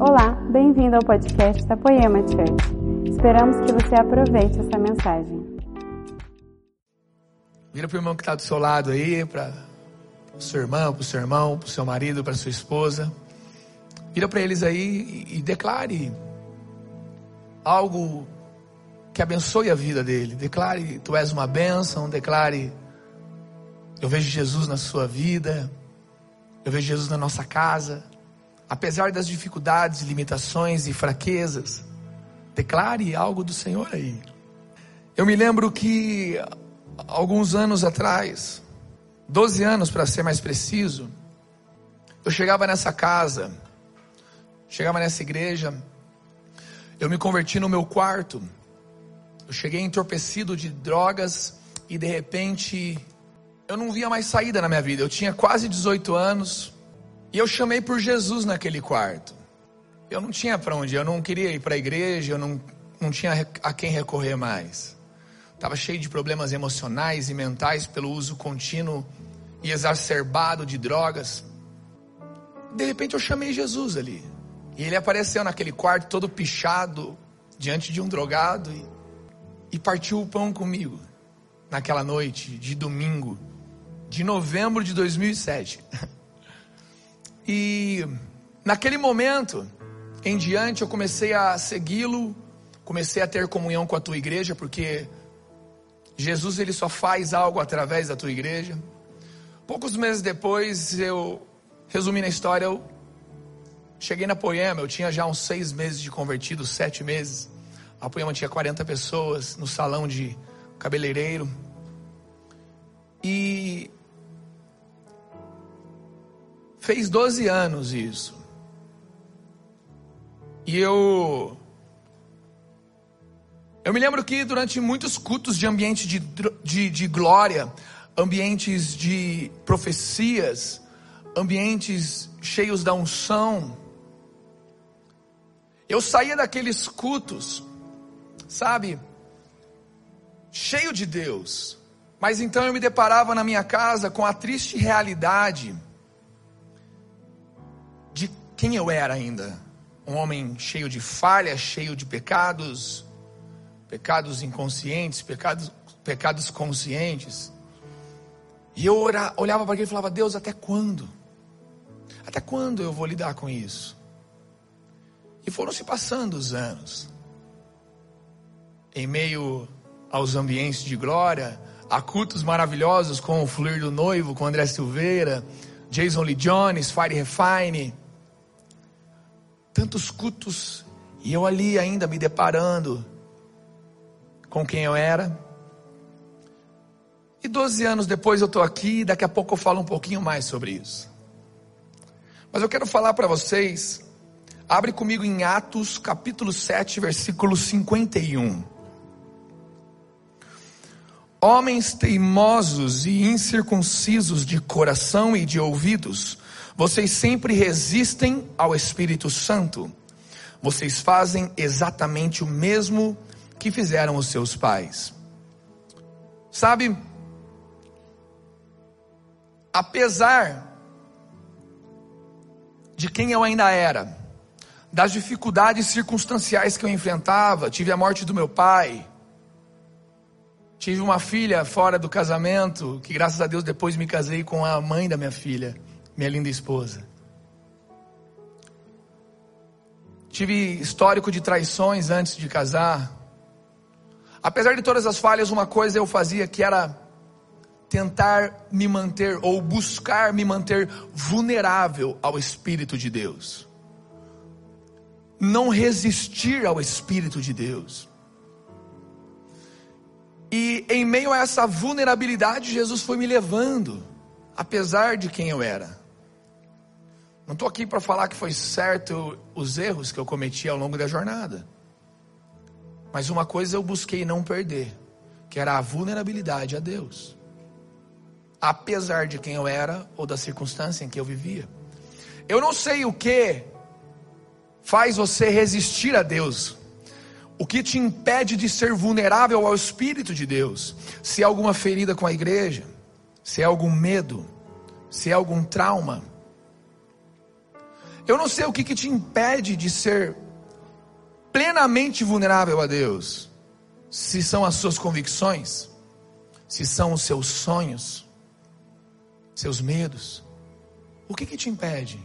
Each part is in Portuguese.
Olá, bem-vindo ao podcast da Poema Church. Esperamos que você aproveite essa mensagem. Vira para o irmão que está do seu lado aí, para o seu irmão, para o seu irmão, para o seu marido, para sua esposa. Vira para eles aí e, e declare algo que abençoe a vida dele. Declare, tu és uma bênção. Declare, eu vejo Jesus na sua vida. Eu vejo Jesus na nossa casa. Apesar das dificuldades, limitações e fraquezas, declare algo do Senhor aí. Eu me lembro que alguns anos atrás, 12 anos para ser mais preciso, eu chegava nessa casa, chegava nessa igreja, eu me converti no meu quarto, eu cheguei entorpecido de drogas e de repente eu não via mais saída na minha vida. Eu tinha quase 18 anos, e eu chamei por Jesus naquele quarto. Eu não tinha para onde, eu não queria ir para a igreja, eu não, não tinha a quem recorrer mais. Estava cheio de problemas emocionais e mentais pelo uso contínuo e exacerbado de drogas. De repente eu chamei Jesus ali. E ele apareceu naquele quarto todo pichado, diante de um drogado, e, e partiu o pão comigo. Naquela noite de domingo, de novembro de 2007. E naquele momento em diante eu comecei a segui-lo, comecei a ter comunhão com a tua igreja, porque Jesus ele só faz algo através da tua igreja. Poucos meses depois, eu resumindo a história, eu cheguei na Poema, eu tinha já uns seis meses de convertido, sete meses. A Poema tinha 40 pessoas no salão de cabeleireiro. E Fez 12 anos isso. E eu. Eu me lembro que durante muitos cultos de ambiente de, de, de glória, ambientes de profecias, ambientes cheios da unção, eu saía daqueles cultos, sabe, cheio de Deus, mas então eu me deparava na minha casa com a triste realidade quem eu era ainda. Um homem cheio de falhas, cheio de pecados, pecados inconscientes, pecados, pecados conscientes. E eu olhava para ele e falava: Deus, até quando? Até quando eu vou lidar com isso? E foram se passando os anos. Em meio aos ambientes de glória, a cultos maravilhosos com o Fluir do Noivo, com André Silveira, Jason Lee Jones, Fire Refine tantos cultos e eu ali ainda me deparando com quem eu era. E 12 anos depois eu estou aqui, daqui a pouco eu falo um pouquinho mais sobre isso. Mas eu quero falar para vocês, abre comigo em Atos capítulo 7, versículo 51. Homens teimosos e incircuncisos de coração e de ouvidos, vocês sempre resistem ao Espírito Santo. Vocês fazem exatamente o mesmo que fizeram os seus pais. Sabe, apesar de quem eu ainda era, das dificuldades circunstanciais que eu enfrentava, tive a morte do meu pai, tive uma filha fora do casamento, que graças a Deus depois me casei com a mãe da minha filha minha linda esposa. Tive histórico de traições antes de casar. Apesar de todas as falhas, uma coisa eu fazia que era tentar me manter ou buscar me manter vulnerável ao Espírito de Deus. Não resistir ao Espírito de Deus. E em meio a essa vulnerabilidade, Jesus foi me levando, apesar de quem eu era. Não estou aqui para falar que foi certo os erros que eu cometi ao longo da jornada. Mas uma coisa eu busquei não perder, que era a vulnerabilidade a Deus. Apesar de quem eu era ou da circunstância em que eu vivia. Eu não sei o que faz você resistir a Deus. O que te impede de ser vulnerável ao Espírito de Deus? Se é alguma ferida com a igreja, se é algum medo, se é algum trauma, Eu não sei o que, que te impede de ser plenamente vulnerável a Deus. Se são as suas convicções, se são os seus sonhos, seus medos. O que, que te impede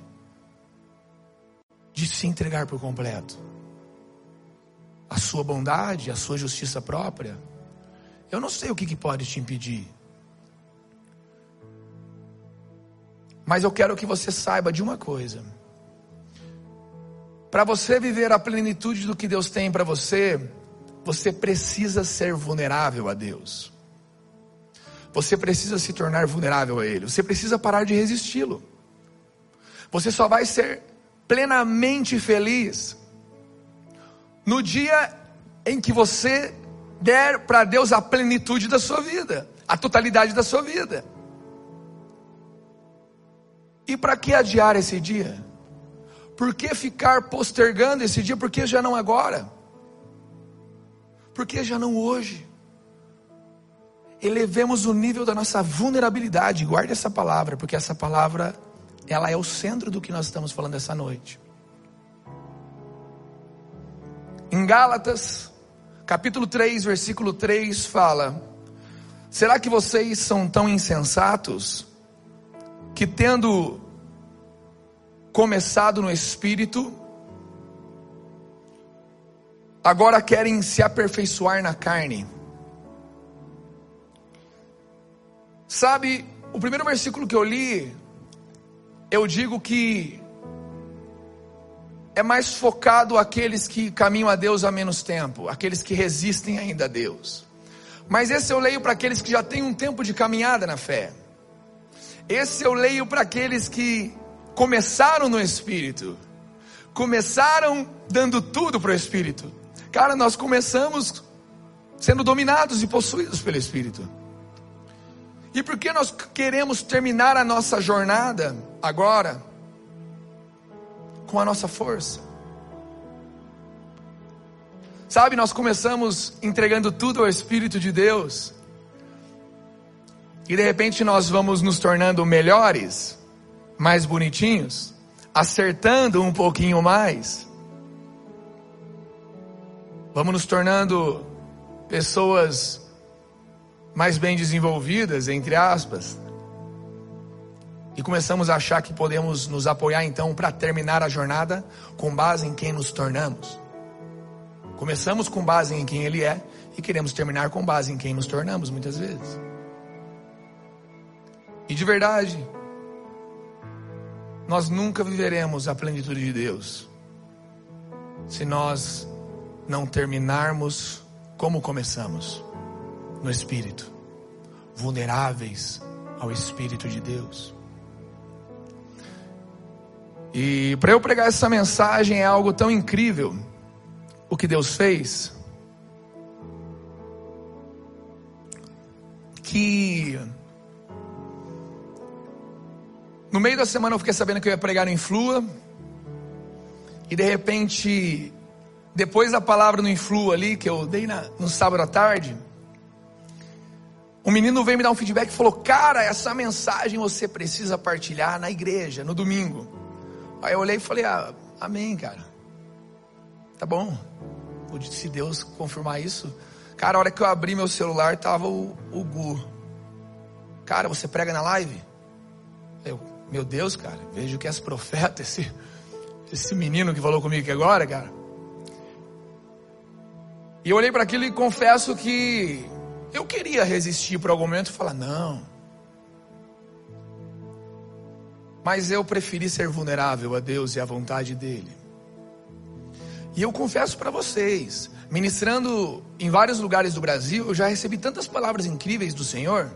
de se entregar por completo? A sua bondade, a sua justiça própria? Eu não sei o que, que pode te impedir. Mas eu quero que você saiba de uma coisa. Para você viver a plenitude do que Deus tem para você, você precisa ser vulnerável a Deus. Você precisa se tornar vulnerável a Ele. Você precisa parar de resisti-lo. Você só vai ser plenamente feliz no dia em que você der para Deus a plenitude da sua vida, a totalidade da sua vida. E para que adiar esse dia? Por que ficar postergando esse dia? Por que já não agora? Por que já não hoje? Elevemos o nível da nossa vulnerabilidade. Guarde essa palavra, porque essa palavra ela é o centro do que nós estamos falando essa noite. Em Gálatas, capítulo 3, versículo 3 fala: Será que vocês são tão insensatos que tendo começado no espírito, agora querem se aperfeiçoar na carne? Sabe, o primeiro versículo que eu li, eu digo que é mais focado aqueles que caminham a Deus há menos tempo, aqueles que resistem ainda a Deus. Mas esse eu leio para aqueles que já têm um tempo de caminhada na fé. Esse eu leio para aqueles que começaram no Espírito, começaram dando tudo para o Espírito. Cara, nós começamos sendo dominados e possuídos pelo Espírito. E por que nós queremos terminar a nossa jornada agora com a nossa força? Sabe, nós começamos entregando tudo ao Espírito de Deus, e de repente nós vamos nos tornando melhores, mais bonitinhos, acertando um pouquinho mais. Vamos nos tornando pessoas mais bem desenvolvidas, entre aspas, e começamos a achar que podemos nos apoiar então para terminar a jornada com base em quem nos tornamos. Começamos com base em quem Ele é e queremos terminar com base em quem nos tornamos muitas vezes. E de verdade, nós nunca viveremos a plenitude de Deus se nós não terminarmos como começamos no Espírito, vulneráveis ao Espírito de Deus. E para eu pregar essa mensagem é algo tão incrível o que Deus fez, que no meio da semana eu fiquei sabendo que eu ia pregar no Influa, e de repente, depois da palavra no Influa ali, que eu dei na, no sábado à tarde, um menino veio me dar um feedback e falou: Cara, essa mensagem você precisa partilhar na igreja, no domingo. Aí eu olhei e falei: Ah, amém, cara. Tá bom. Se Deus confirmar isso. Cara, a hora que eu abri meu celular, tava o, o Gu. Cara, você prega na live? Eu, meu Deus, cara, vejo que és profeta, esse, esse menino que falou comigo aqui agora, cara. E eu olhei para aquilo e confesso que eu queria resistir por algum momento e falar, não. Mas eu preferi ser vulnerável a Deus e à vontade dEle. E eu confesso para vocês, ministrando em vários lugares do Brasil, eu já recebi tantas palavras incríveis do Senhor,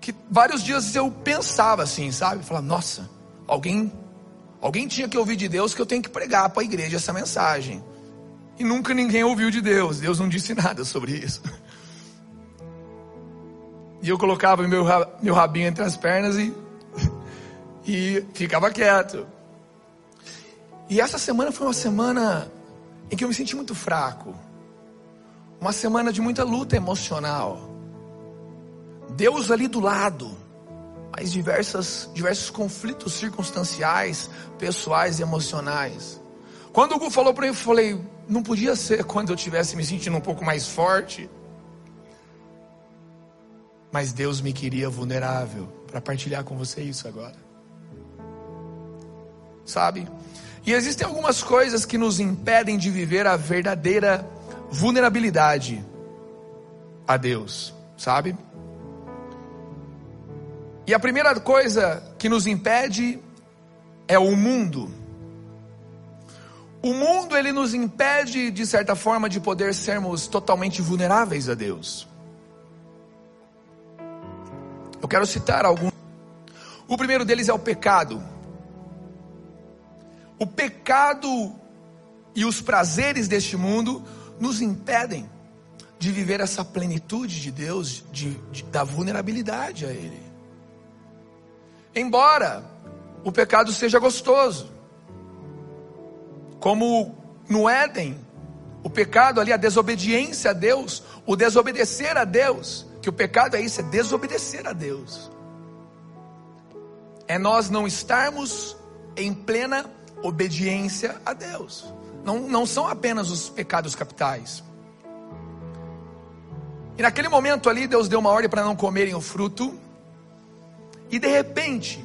que vários dias eu pensava assim, sabe? Falava, nossa, alguém, alguém tinha que ouvir de Deus que eu tenho que pregar para a igreja essa mensagem. E nunca ninguém ouviu de Deus, Deus não disse nada sobre isso. E eu colocava meu, meu rabinho entre as pernas e, e ficava quieto. E essa semana foi uma semana em que eu me senti muito fraco. Uma semana de muita luta emocional. Deus ali do lado, mas diversas, diversos conflitos circunstanciais, pessoais e emocionais. Quando o Gu falou para mim, eu falei, não podia ser quando eu tivesse me sentindo um pouco mais forte. Mas Deus me queria vulnerável para partilhar com você isso agora. Sabe? E existem algumas coisas que nos impedem de viver a verdadeira vulnerabilidade a Deus, sabe? E a primeira coisa que nos impede é o mundo. O mundo ele nos impede de certa forma de poder sermos totalmente vulneráveis a Deus. Eu quero citar alguns. O primeiro deles é o pecado. O pecado e os prazeres deste mundo nos impedem de viver essa plenitude de Deus, de, de, da vulnerabilidade a Ele. Embora o pecado seja gostoso, como no Éden, o pecado ali, a desobediência a Deus, o desobedecer a Deus, que o pecado é isso, é desobedecer a Deus. É nós não estarmos em plena obediência a Deus. Não, não são apenas os pecados capitais. E naquele momento ali, Deus deu uma ordem para não comerem o fruto. E de repente,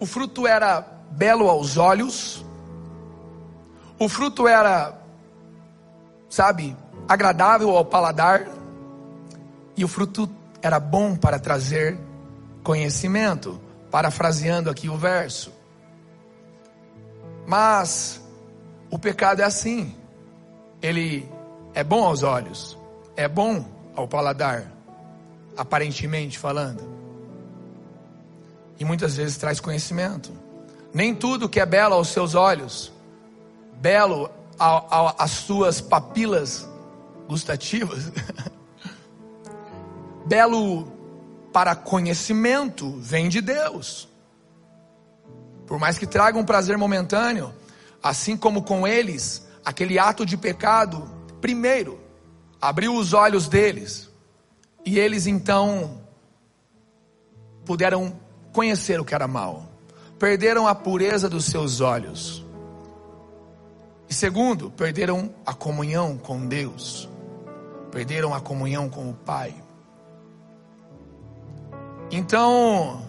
o fruto era belo aos olhos, o fruto era, sabe, agradável ao paladar, e o fruto era bom para trazer conhecimento, parafraseando aqui o verso. Mas o pecado é assim. Ele é bom aos olhos, é bom ao paladar, aparentemente falando. E muitas vezes traz conhecimento. Nem tudo que é belo aos seus olhos, belo às suas papilas gustativas, belo para conhecimento, vem de Deus. Por mais que traga um prazer momentâneo, assim como com eles, aquele ato de pecado, primeiro, abriu os olhos deles, e eles então puderam conhecer o que era mal, perderam a pureza dos seus olhos. E segundo, perderam a comunhão com Deus, perderam a comunhão com o Pai. Então,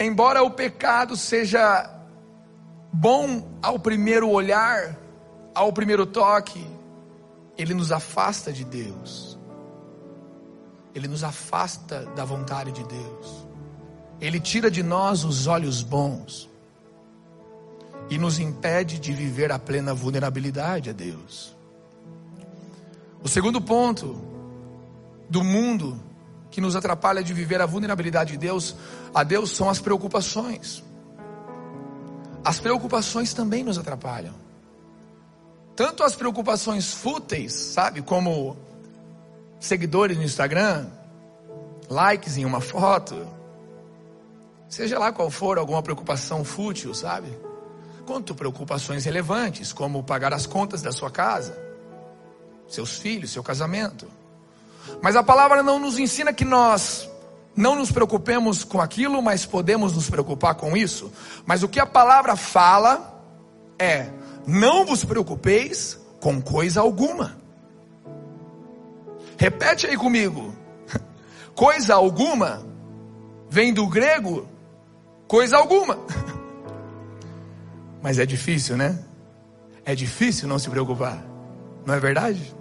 embora o pecado seja bom ao primeiro olhar, ao primeiro toque, ele nos afasta de Deus. Ele nos afasta da vontade de Deus. Ele tira de nós os olhos bons e nos impede de viver a plena vulnerabilidade a Deus. O segundo ponto do mundo que nos atrapalha de viver a vulnerabilidade de Deus, a Deus são as preocupações. As preocupações também nos atrapalham. Tanto as preocupações fúteis, sabe, como seguidores no Instagram, likes em uma foto, seja lá qual for alguma preocupação fútil, sabe? Quanto preocupações relevantes, como pagar as contas da sua casa, seus filhos, seu casamento. Mas a palavra não nos ensina que nós não nos preocupemos com aquilo, mas podemos nos preocupar com isso. Mas o que a palavra fala é: não vos preocupeis com coisa alguma. Repete aí comigo. Coisa alguma vem do grego coisa alguma. Mas é difícil, né? É difícil não se preocupar. Não é verdade?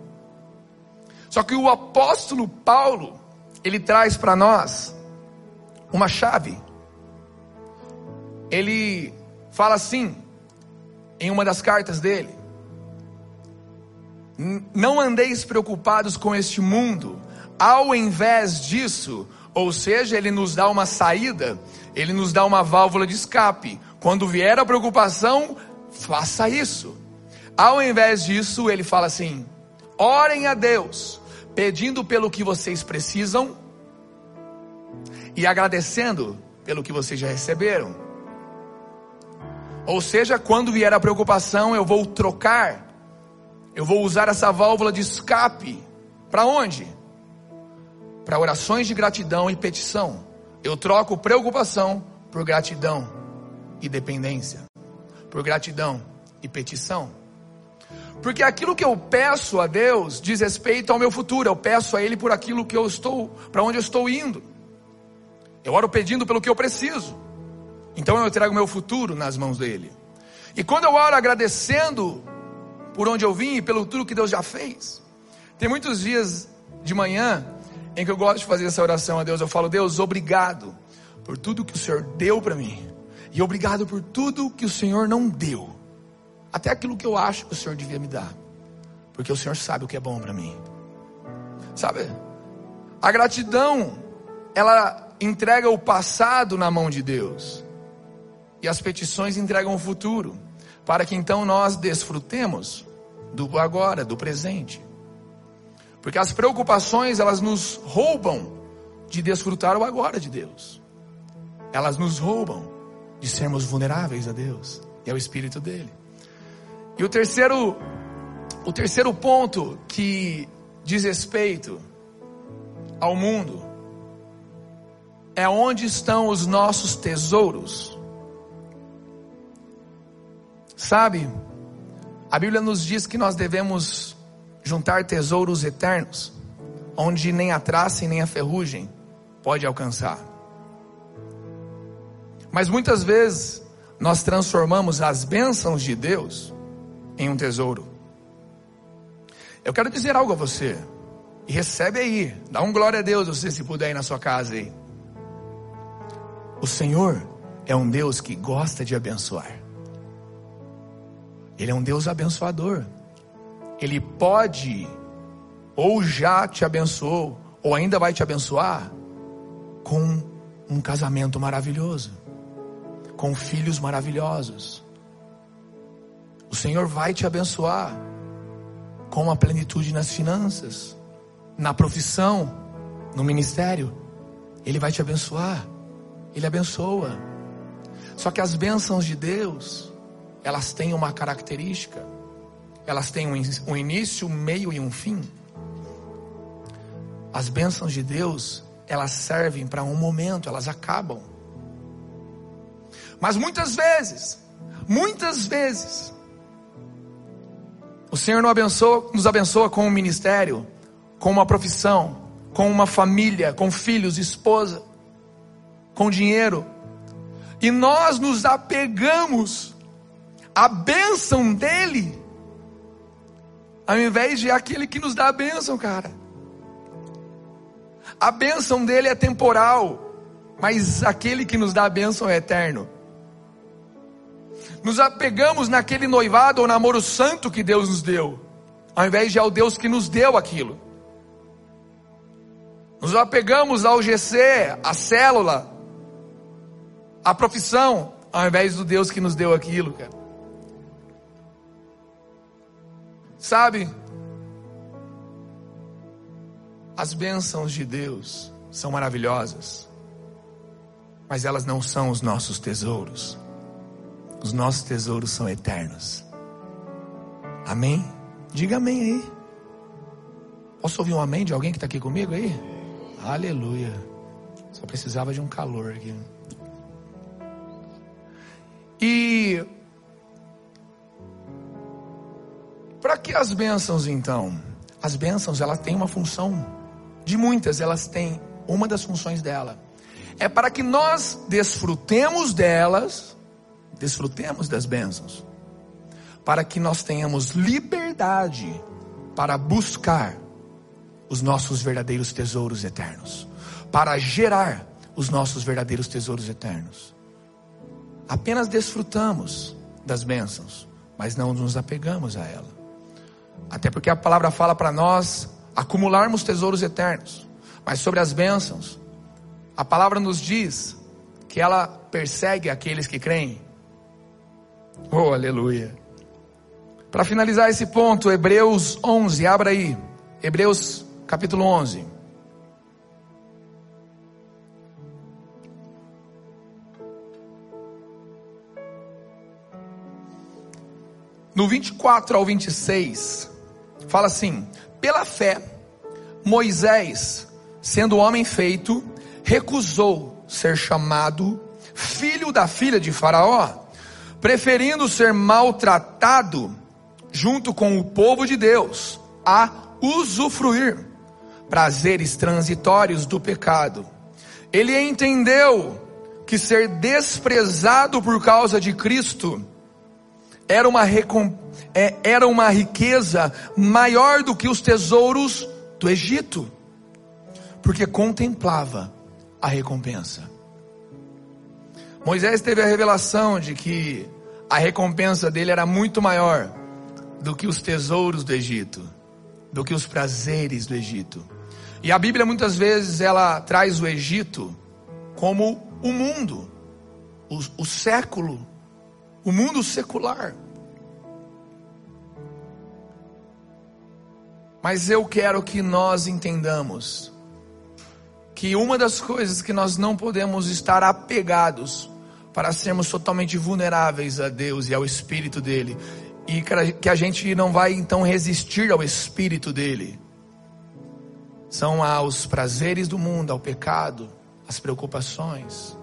Só que o apóstolo Paulo, ele traz para nós uma chave. Ele fala assim, em uma das cartas dele: Não andeis preocupados com este mundo, ao invés disso, ou seja, ele nos dá uma saída, ele nos dá uma válvula de escape. Quando vier a preocupação, faça isso. Ao invés disso, ele fala assim: orem a Deus pedindo pelo que vocês precisam e agradecendo pelo que vocês já receberam. Ou seja, quando vier a preocupação, eu vou trocar, eu vou usar essa válvula de escape. Para onde? para orações de gratidão e petição. Eu troco preocupação por gratidão e dependência, por gratidão e petição. Porque aquilo que eu peço a Deus diz respeito ao meu futuro. Eu peço a Ele por aquilo que eu estou, para onde eu estou indo. Eu oro pedindo pelo que eu preciso. Então eu entrego meu futuro nas mãos dele. E quando eu oro agradecendo por onde eu vim e pelo tudo que Deus já fez, tem muitos dias de manhã em que eu gosto de fazer essa oração a Deus. Eu falo, Deus, obrigado por tudo que o Senhor deu para mim. E obrigado por tudo que o Senhor não deu. Até aquilo que eu acho que o Senhor devia me dar. Porque o Senhor sabe o que é bom para mim. Sabe? A gratidão, ela entrega o passado na mão de Deus. E as petições entregam o futuro. Para que então nós desfrutemos do agora, do presente. Porque as preocupações, elas nos roubam de desfrutar o agora de Deus. Elas nos roubam de sermos vulneráveis a Deus e ao Espírito dele. E o terceiro, o terceiro ponto que diz respeito ao mundo é onde estão os nossos tesouros. Sabe, a Bíblia nos diz que nós devemos juntar tesouros eternos, onde nem a traça e nem a ferrugem pode alcançar. Mas muitas vezes nós transformamos as bênçãos de Deus em um tesouro. Eu quero dizer algo a você. E recebe aí, dá um glória a Deus, você se puder ir na sua casa aí. O Senhor é um Deus que gosta de abençoar. Ele é um Deus abençoador. Ele pode, ou já te abençoou, ou ainda vai te abençoar, com um casamento maravilhoso, com filhos maravilhosos. O Senhor vai te abençoar com uma plenitude nas finanças, na profissão, no ministério. Ele vai te abençoar. Ele abençoa. Só que as bênçãos de Deus, elas têm uma característica elas têm um início, um meio e um fim. As bênçãos de Deus, elas servem para um momento, elas acabam. Mas muitas vezes, muitas vezes, o Senhor nos abençoa, nos abençoa com um ministério, com uma profissão, com uma família, com filhos, esposa, com dinheiro. E nós nos apegamos à bênção dele ao invés de aquele que nos dá a bênção, cara. A bênção dele é temporal, mas aquele que nos dá a bênção é eterno. Nos apegamos naquele noivado ou namoro santo que Deus nos deu, ao invés de ao Deus que nos deu aquilo. Nos apegamos ao GC, à célula, à profissão, ao invés do Deus que nos deu aquilo, cara. Sabe? As bênçãos de Deus são maravilhosas, mas elas não são os nossos tesouros. Os nossos tesouros são eternos. Amém? Diga amém aí. Posso ouvir um amém de alguém que está aqui comigo aí? Aleluia. Só precisava de um calor aqui. E Para que as bênçãos então? As bênçãos elas têm uma função, de muitas elas têm uma das funções dela. É para que nós desfrutemos delas, desfrutemos das bênçãos, para que nós tenhamos liberdade para buscar os nossos verdadeiros tesouros eternos, para gerar os nossos verdadeiros tesouros eternos. Apenas desfrutamos das bênçãos, mas não nos apegamos a ela. Até porque a palavra fala para nós acumularmos tesouros eternos. Mas sobre as bênçãos, a palavra nos diz que ela persegue aqueles que creem. Oh, aleluia. Para finalizar esse ponto, Hebreus 11, abra aí. Hebreus capítulo 11. No 24 ao 26, Fala assim: pela fé, Moisés, sendo homem feito, recusou ser chamado filho da filha de Faraó, preferindo ser maltratado junto com o povo de Deus a usufruir prazeres transitórios do pecado. Ele entendeu que ser desprezado por causa de Cristo era uma, é, era uma riqueza maior do que os tesouros do Egito, porque contemplava a recompensa. Moisés teve a revelação de que a recompensa dele era muito maior do que os tesouros do Egito, do que os prazeres do Egito. E a Bíblia muitas vezes ela traz o Egito como o mundo, o, o século, o mundo secular. Mas eu quero que nós entendamos que uma das coisas que nós não podemos estar apegados para sermos totalmente vulneráveis a Deus e ao Espírito dele, e que a gente não vai então resistir ao Espírito dele, são aos prazeres do mundo, ao pecado, às preocupações,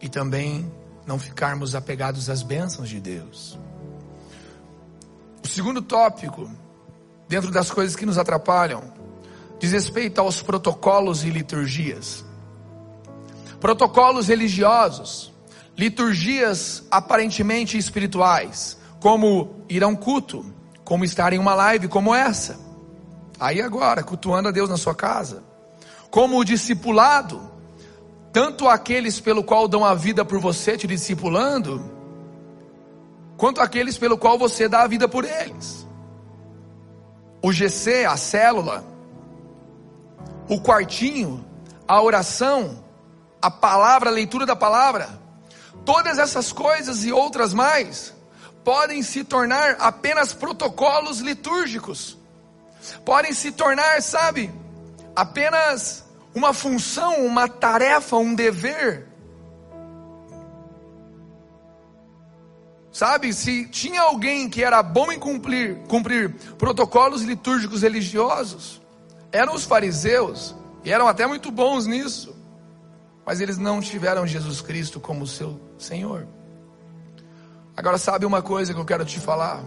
e também não ficarmos apegados às bênçãos de Deus. O segundo tópico, dentro das coisas que nos atrapalham, diz respeito aos protocolos e liturgias protocolos religiosos, liturgias aparentemente espirituais, como ir a um culto, como estar em uma live como essa, aí agora, cultuando a Deus na sua casa, como o discipulado, tanto aqueles pelo qual dão a vida por você te discipulando, quanto aqueles pelo qual você dá a vida por eles. O GC, a célula, o quartinho, a oração, a palavra, a leitura da palavra, todas essas coisas e outras mais podem se tornar apenas protocolos litúrgicos, podem se tornar, sabe, apenas uma função, uma tarefa, um dever. Sabe, se tinha alguém que era bom em cumprir, cumprir protocolos litúrgicos religiosos, eram os fariseus, e eram até muito bons nisso mas eles não tiveram Jesus Cristo como seu Senhor. Agora, sabe uma coisa que eu quero te falar?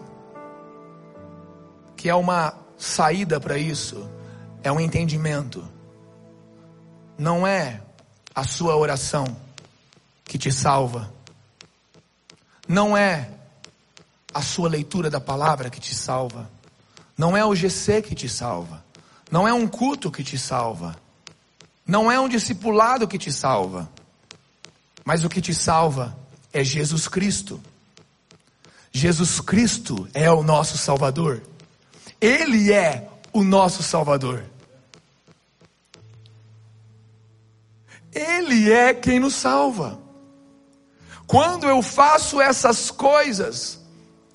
Que é uma saída para isso, é um entendimento. Não é a sua oração que te salva, não é a sua leitura da palavra que te salva, não é o GC que te salva, não é um culto que te salva não é um discipulado que te salva, mas o que te salva é Jesus Cristo. Jesus Cristo é o nosso Salvador. Ele é o nosso Salvador. Ele é quem nos salva. Quando eu faço essas coisas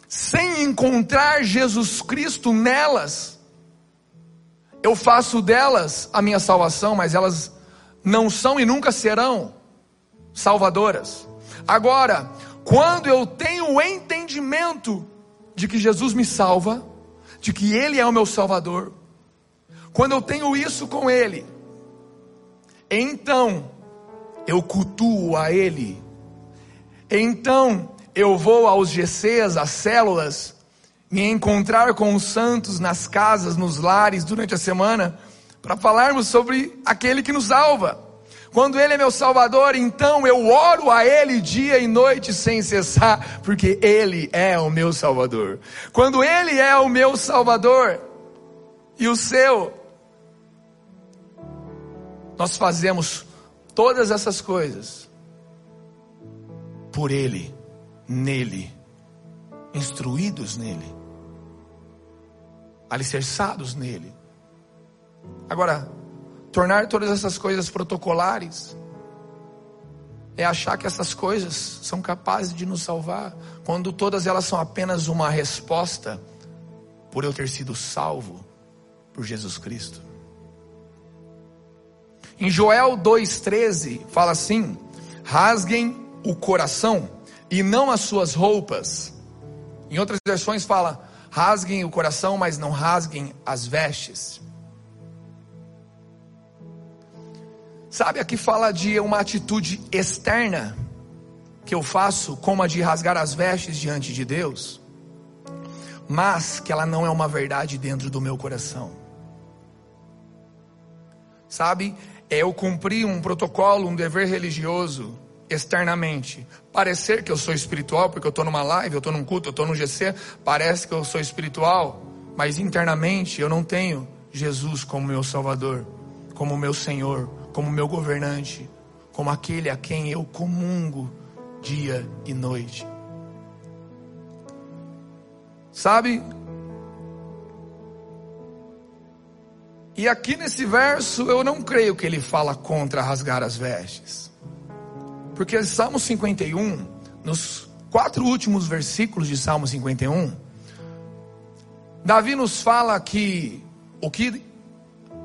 sem encontrar Jesus Cristo nelas, eu faço delas a minha salvação, mas elas não são e nunca serão salvadoras. Agora, quando eu tenho o entendimento de que Jesus me salva, de que Ele é o meu Salvador, quando eu tenho isso com Ele, então eu cultuo a Ele, então eu vou aos GCs, às células, me encontrar com os santos nas casas, nos lares durante a semana, para falarmos sobre aquele que nos salva. Quando Ele é meu Salvador, então eu oro a Ele dia e noite sem cessar, porque Ele é o meu Salvador. Quando Ele é o meu Salvador e o seu, nós fazemos todas essas coisas por Ele, nele, instruídos nele alicerçados nele. Agora, tornar todas essas coisas protocolares é achar que essas coisas são capazes de nos salvar, quando todas elas são apenas uma resposta por eu ter sido salvo por Jesus Cristo. Em Joel 2,13 fala assim: rasguem o coração e não as suas roupas. Em outras versões fala: Rasguem o coração, mas não rasguem as vestes. Sabe, aqui fala de uma atitude externa que eu faço, como a de rasgar as vestes diante de Deus, mas que ela não é uma verdade dentro do meu coração. Sabe, é eu cumprir um protocolo, um dever religioso externamente. Parecer que eu sou espiritual, porque eu estou numa live, eu estou num culto, eu estou num GC, parece que eu sou espiritual, mas internamente eu não tenho Jesus como meu Salvador, como meu Senhor, como meu governante, como aquele a quem eu comungo dia e noite. Sabe? E aqui nesse verso eu não creio que ele fala contra rasgar as vestes. Porque Salmo 51, nos quatro últimos versículos de Salmo 51, Davi nos fala que o que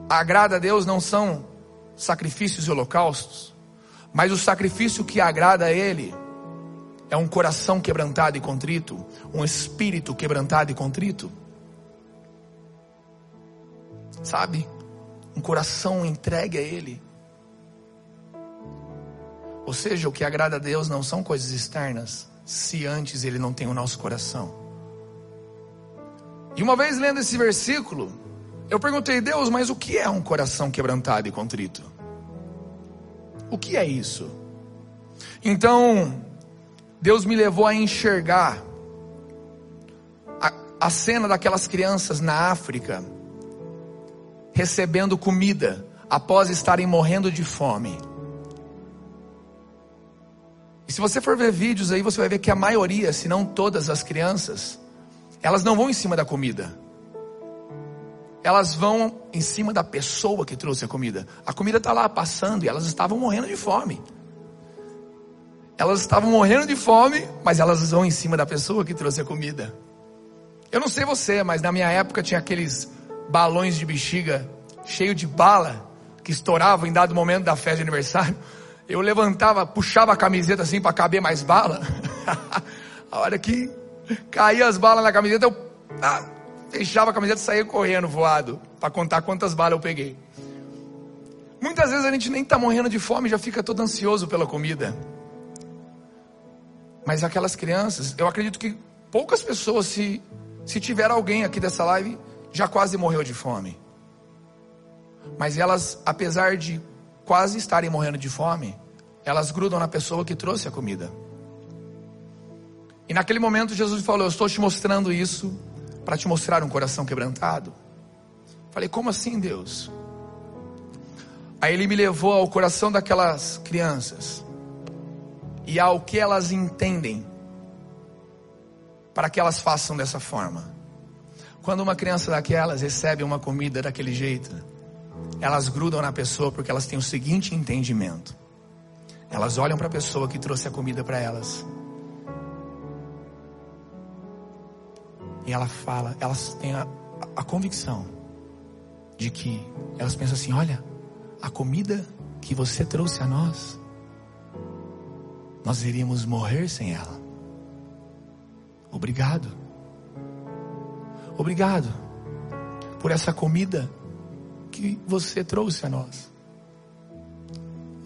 agrada a Deus não são sacrifícios e holocaustos, mas o sacrifício que agrada a Ele é um coração quebrantado e contrito, um espírito quebrantado e contrito. Sabe? Um coração entregue a Ele. Ou seja, o que agrada a Deus não são coisas externas, se antes Ele não tem o nosso coração. E uma vez lendo esse versículo, eu perguntei, Deus, mas o que é um coração quebrantado e contrito? O que é isso? Então, Deus me levou a enxergar a, a cena daquelas crianças na África recebendo comida após estarem morrendo de fome. E se você for ver vídeos aí, você vai ver que a maioria, se não todas as crianças, elas não vão em cima da comida. Elas vão em cima da pessoa que trouxe a comida. A comida está lá passando e elas estavam morrendo de fome. Elas estavam morrendo de fome, mas elas vão em cima da pessoa que trouxe a comida. Eu não sei você, mas na minha época tinha aqueles balões de bexiga cheio de bala que estouravam em dado momento da festa de aniversário. Eu levantava, puxava a camiseta assim para caber mais bala. a hora que caía as balas na camiseta, eu ah, fechava a camiseta e saía correndo voado para contar quantas balas eu peguei. Muitas vezes a gente nem está morrendo de fome, já fica todo ansioso pela comida. Mas aquelas crianças, eu acredito que poucas pessoas, se, se tiver alguém aqui dessa live, já quase morreu de fome. Mas elas, apesar de quase estarem morrendo de fome, elas grudam na pessoa que trouxe a comida. E naquele momento Jesus falou: Eu estou te mostrando isso para te mostrar um coração quebrantado. Falei: Como assim, Deus? Aí ele me levou ao coração daquelas crianças e ao que elas entendem para que elas façam dessa forma. Quando uma criança daquelas recebe uma comida daquele jeito, elas grudam na pessoa porque elas têm o seguinte entendimento. Elas olham para a pessoa que trouxe a comida para elas. E ela fala, elas têm a, a, convicção de que elas pensam assim: olha, a comida que você trouxe a nós nós iríamos morrer sem ela. Obrigado. Obrigado por essa comida que você trouxe a nós.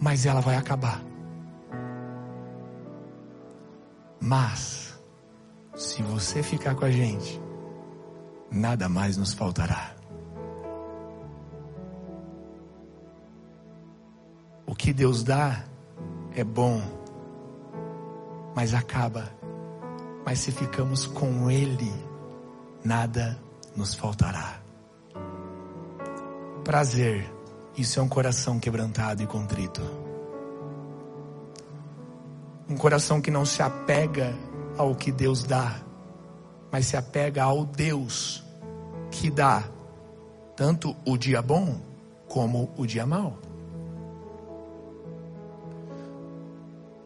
Mas ela vai acabar. Mas, se você ficar com a gente, nada mais nos faltará. O que Deus dá é bom mas acaba. Mas se ficamos com Ele, nada nos faltará. Prazer, isso é um coração quebrantado e contrito. Um coração que não se apega ao que Deus dá, mas se apega ao Deus que dá tanto o dia bom como o dia mau.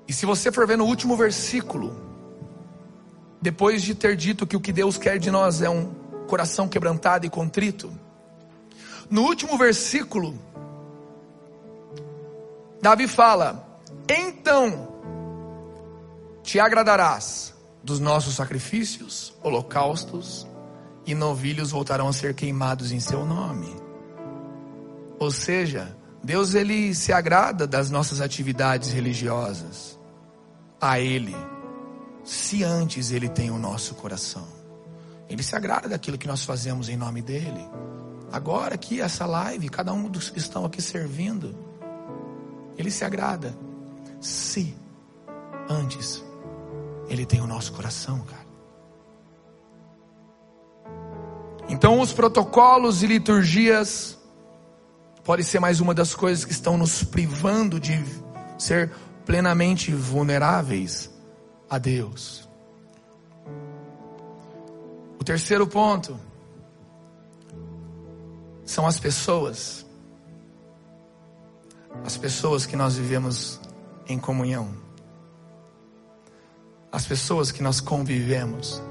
E se você for ver no último versículo, depois de ter dito que o que Deus quer de nós é um coração quebrantado e contrito, no último versículo, Davi fala: Então te agradarás dos nossos sacrifícios, holocaustos e novilhos voltarão a ser queimados em seu nome. Ou seja, Deus ele se agrada das nossas atividades religiosas. A ele, se antes ele tem o nosso coração. Ele se agrada daquilo que nós fazemos em nome dele. Agora aqui essa live, cada um dos que estão aqui servindo, ele se agrada. Se antes ele tem o nosso coração, cara. Então os protocolos e liturgias pode ser mais uma das coisas que estão nos privando de ser plenamente vulneráveis a Deus. O terceiro ponto são as pessoas. As pessoas que nós vivemos em comunhão. As pessoas que nós convivemos.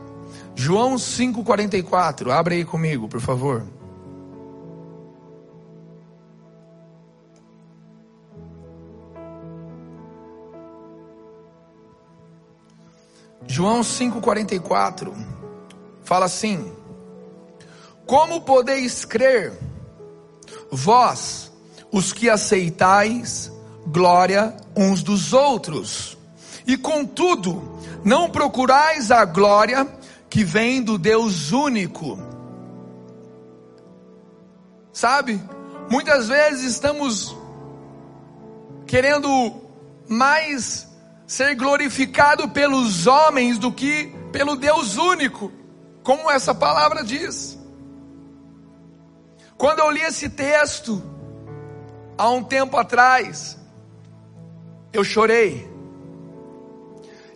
João 5,44, abre aí comigo, por favor. João 5,44 fala assim: Como podeis crer, vós, os que aceitais glória uns dos outros, e contudo, não procurais a glória que vem do Deus único. Sabe? Muitas vezes estamos querendo mais ser glorificado pelos homens do que pelo Deus único, como essa palavra diz. Quando eu li esse texto, há um tempo atrás, eu chorei.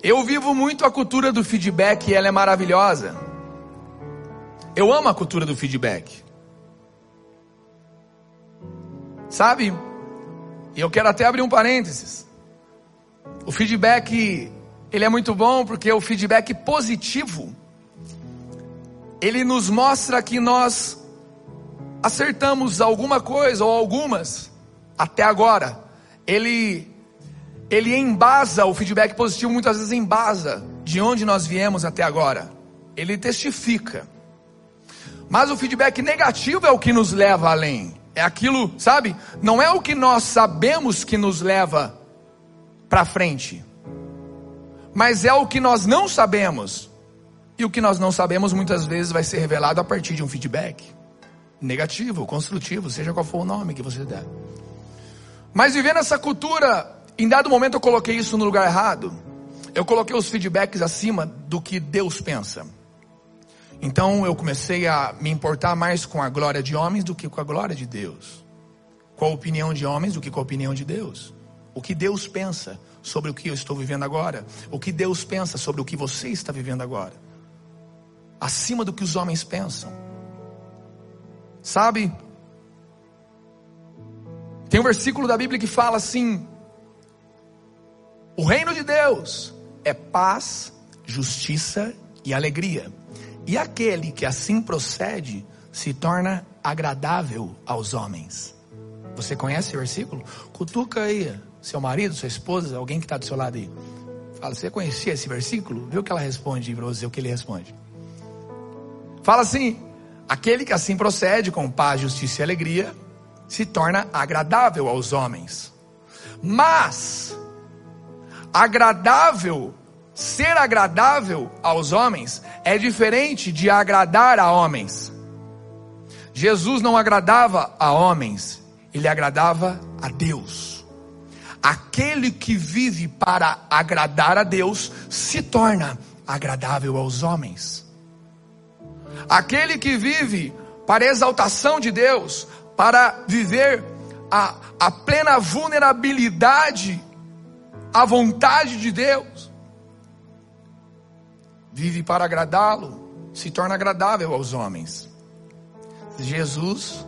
Eu vivo muito a cultura do feedback e ela é maravilhosa. Eu amo a cultura do feedback. Sabe? E eu quero até abrir um parênteses. O feedback, ele é muito bom porque o feedback positivo, ele nos mostra que nós acertamos alguma coisa ou algumas até agora. Ele ele embasa o feedback positivo muitas vezes embasa de onde nós viemos até agora. Ele testifica. Mas o feedback negativo é o que nos leva além. É aquilo, sabe? Não é o que nós sabemos que nos leva para frente. Mas é o que nós não sabemos. E o que nós não sabemos muitas vezes vai ser revelado a partir de um feedback negativo, construtivo, seja qual for o nome que você der. Mas vivendo essa cultura, em dado momento eu coloquei isso no lugar errado. Eu coloquei os feedbacks acima do que Deus pensa. Então eu comecei a me importar mais com a glória de homens do que com a glória de Deus. Com a opinião de homens do que com a opinião de Deus. O que Deus pensa sobre o que eu estou vivendo agora. O que Deus pensa sobre o que você está vivendo agora. Acima do que os homens pensam. Sabe? Tem um versículo da Bíblia que fala assim: O reino de Deus é paz, justiça e alegria. E aquele que assim procede se torna agradável aos homens. Você conhece o versículo? Cutuca aí seu marido, sua esposa, alguém que está do seu lado aí. Fala, você conhecia esse versículo? Vê o que ela responde para você, o que ele responde. Fala assim: aquele que assim procede com paz, justiça e alegria, se torna agradável aos homens. Mas, agradável, ser agradável aos homens, é diferente de agradar a homens. Jesus não agradava a homens, ele agradava a Deus. Aquele que vive para agradar a Deus se torna agradável aos homens. Aquele que vive para exaltação de Deus, para viver a, a plena vulnerabilidade à vontade de Deus, vive para agradá-lo, se torna agradável aos homens. Jesus